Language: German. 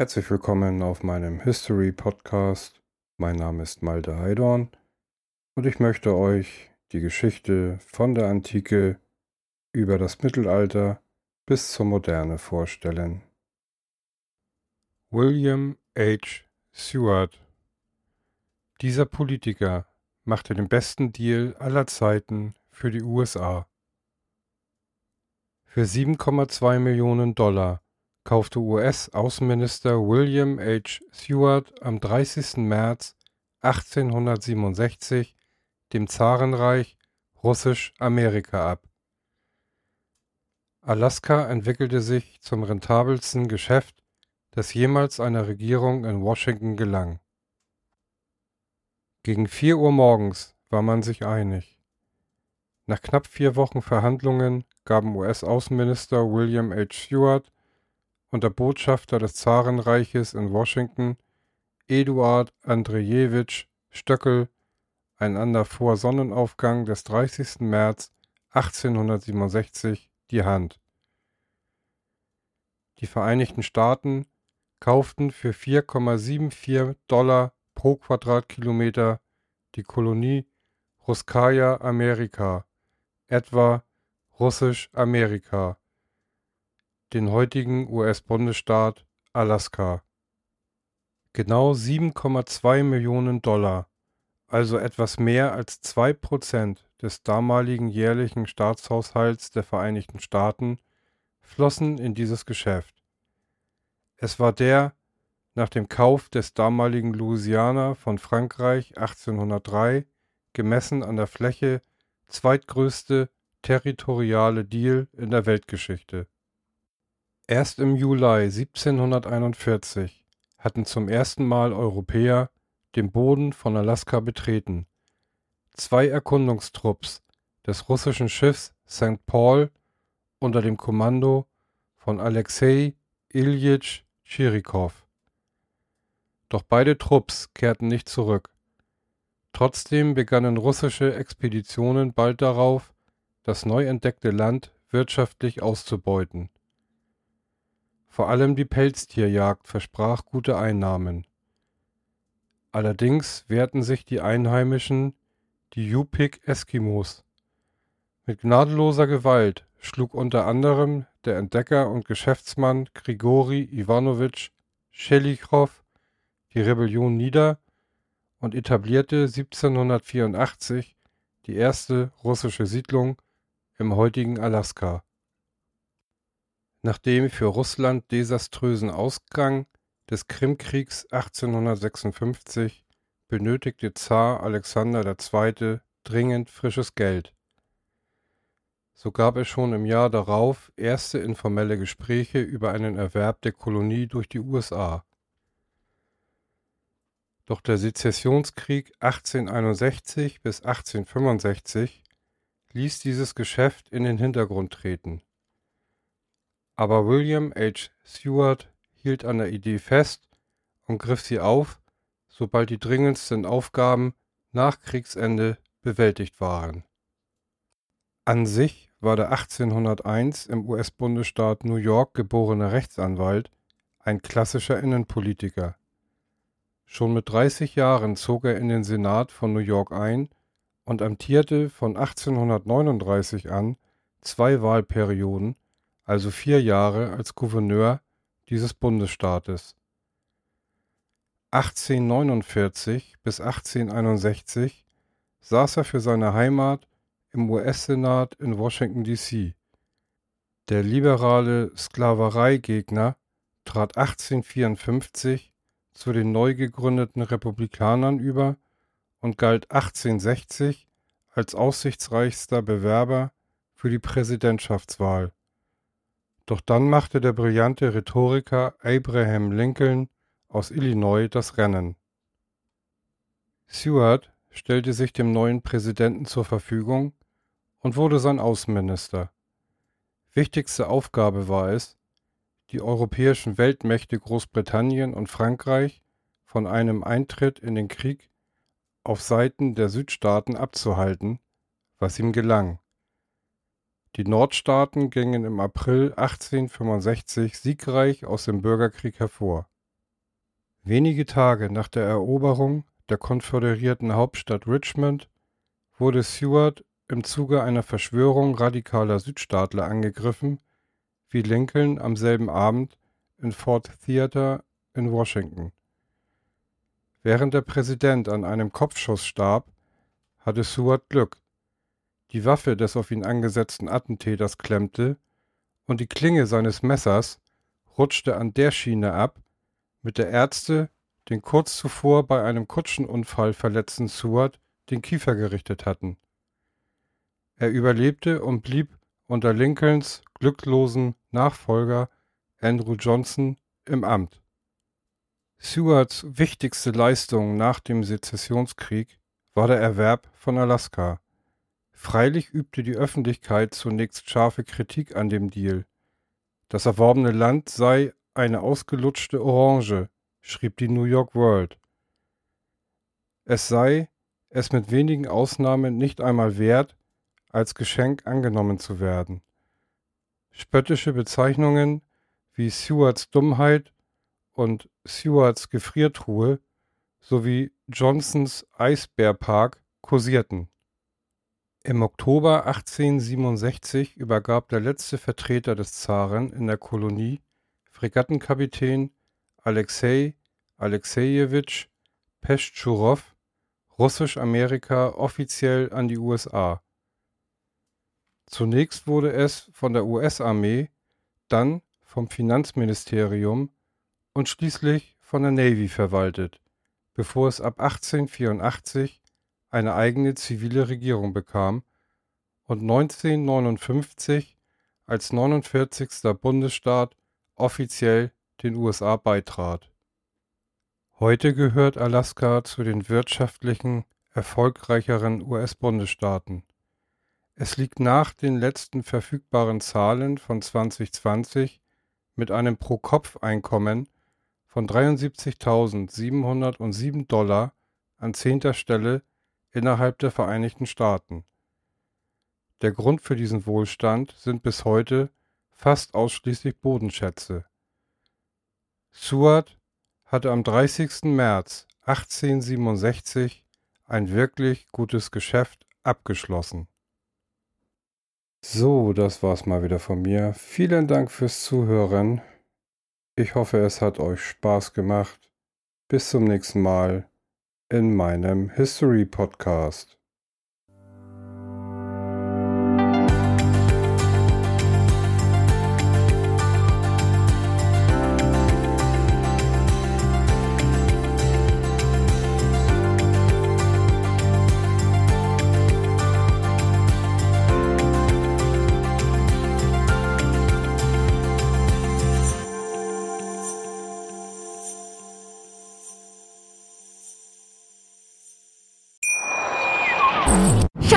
Herzlich willkommen auf meinem History Podcast. Mein Name ist Malte Heidorn und ich möchte euch die Geschichte von der Antike über das Mittelalter bis zur Moderne vorstellen. William H. Seward Dieser Politiker machte den besten Deal aller Zeiten für die USA. Für 7,2 Millionen Dollar kaufte US-Außenminister William H. Seward am 30. März 1867 dem Zarenreich Russisch-Amerika ab. Alaska entwickelte sich zum rentabelsten Geschäft, das jemals einer Regierung in Washington gelang. Gegen vier Uhr morgens war man sich einig. Nach knapp vier Wochen Verhandlungen gaben US-Außenminister William H. Seward und der Botschafter des Zarenreiches in Washington, Eduard Andrejewitsch Stöckel, einander vor Sonnenaufgang des 30. März 1867 die Hand. Die Vereinigten Staaten kauften für 4,74 Dollar pro Quadratkilometer die Kolonie Ruskaya Amerika, etwa Russisch Amerika, den heutigen US-Bundesstaat Alaska. Genau 7,2 Millionen Dollar, also etwas mehr als zwei Prozent des damaligen jährlichen Staatshaushalts der Vereinigten Staaten, flossen in dieses Geschäft. Es war der nach dem Kauf des damaligen Louisiana von Frankreich 1803 gemessen an der Fläche zweitgrößte territoriale Deal in der Weltgeschichte. Erst im Juli 1741 hatten zum ersten Mal Europäer den Boden von Alaska betreten. Zwei Erkundungstrupps des russischen Schiffs St. Paul unter dem Kommando von Alexei Iljitsch Tschirikow. Doch beide Trupps kehrten nicht zurück. Trotzdem begannen russische Expeditionen bald darauf, das neu entdeckte Land wirtschaftlich auszubeuten. Vor allem die Pelztierjagd versprach gute Einnahmen. Allerdings wehrten sich die Einheimischen, die Yupik Eskimos. Mit gnadenloser Gewalt schlug unter anderem der Entdecker und Geschäftsmann Grigori Iwanowitsch Schelichow die Rebellion nieder und etablierte 1784 die erste russische Siedlung im heutigen Alaska. Nach dem für Russland desaströsen Ausgang des Krimkriegs 1856 benötigte Zar Alexander II. dringend frisches Geld. So gab es schon im Jahr darauf erste informelle Gespräche über einen Erwerb der Kolonie durch die USA. Doch der Sezessionskrieg 1861 bis 1865 ließ dieses Geschäft in den Hintergrund treten. Aber William H. Seward hielt an der Idee fest und griff sie auf, sobald die dringendsten Aufgaben nach Kriegsende bewältigt waren. An sich war der 1801 im US-Bundesstaat New York geborene Rechtsanwalt ein klassischer Innenpolitiker. Schon mit 30 Jahren zog er in den Senat von New York ein und amtierte von 1839 an zwei Wahlperioden also vier Jahre als Gouverneur dieses Bundesstaates. 1849 bis 1861 saß er für seine Heimat im US-Senat in Washington, D.C. Der liberale Sklavereigegner trat 1854 zu den neu gegründeten Republikanern über und galt 1860 als aussichtsreichster Bewerber für die Präsidentschaftswahl. Doch dann machte der brillante Rhetoriker Abraham Lincoln aus Illinois das Rennen. Seward stellte sich dem neuen Präsidenten zur Verfügung und wurde sein Außenminister. Wichtigste Aufgabe war es, die europäischen Weltmächte Großbritannien und Frankreich von einem Eintritt in den Krieg auf Seiten der Südstaaten abzuhalten, was ihm gelang. Die Nordstaaten gingen im April 1865 siegreich aus dem Bürgerkrieg hervor Wenige Tage nach der Eroberung der konföderierten Hauptstadt Richmond wurde Seward im Zuge einer Verschwörung radikaler Südstaatler angegriffen, wie Lincoln am selben Abend in Fort Theater in Washington. Während der Präsident an einem Kopfschuss starb, hatte Seward Glück. Die Waffe des auf ihn angesetzten Attentäters klemmte und die Klinge seines Messers rutschte an der Schiene ab, mit der Ärzte den kurz zuvor bei einem Kutschenunfall verletzten Seward den Kiefer gerichtet hatten. Er überlebte und blieb unter Lincolns glücklosen Nachfolger Andrew Johnson im Amt. Sewards wichtigste Leistung nach dem Sezessionskrieg war der Erwerb von Alaska. Freilich übte die Öffentlichkeit zunächst scharfe Kritik an dem Deal. Das erworbene Land sei eine ausgelutschte Orange, schrieb die New York World. Es sei es mit wenigen Ausnahmen nicht einmal wert, als Geschenk angenommen zu werden. Spöttische Bezeichnungen wie Stewarts Dummheit und Stewarts Gefriertruhe sowie Johnsons Eisbärpark kursierten. Im Oktober 1867 übergab der letzte Vertreter des Zaren in der Kolonie, Fregattenkapitän Alexei Alexejewitsch Peschtschuraw, Russisch-Amerika offiziell an die USA. Zunächst wurde es von der US-Armee, dann vom Finanzministerium und schließlich von der Navy verwaltet, bevor es ab 1884 eine eigene zivile Regierung bekam und 1959 als 49. Bundesstaat offiziell den USA beitrat. Heute gehört Alaska zu den wirtschaftlichen erfolgreicheren US-Bundesstaaten. Es liegt nach den letzten verfügbaren Zahlen von 2020 mit einem Pro-Kopf-Einkommen von 73.707 Dollar an zehnter Stelle innerhalb der Vereinigten Staaten. Der Grund für diesen Wohlstand sind bis heute fast ausschließlich Bodenschätze. Seward hatte am 30. März 1867 ein wirklich gutes Geschäft abgeschlossen. So, das war's mal wieder von mir. Vielen Dank fürs Zuhören. Ich hoffe, es hat euch Spaß gemacht. Bis zum nächsten Mal in meinem History Podcast.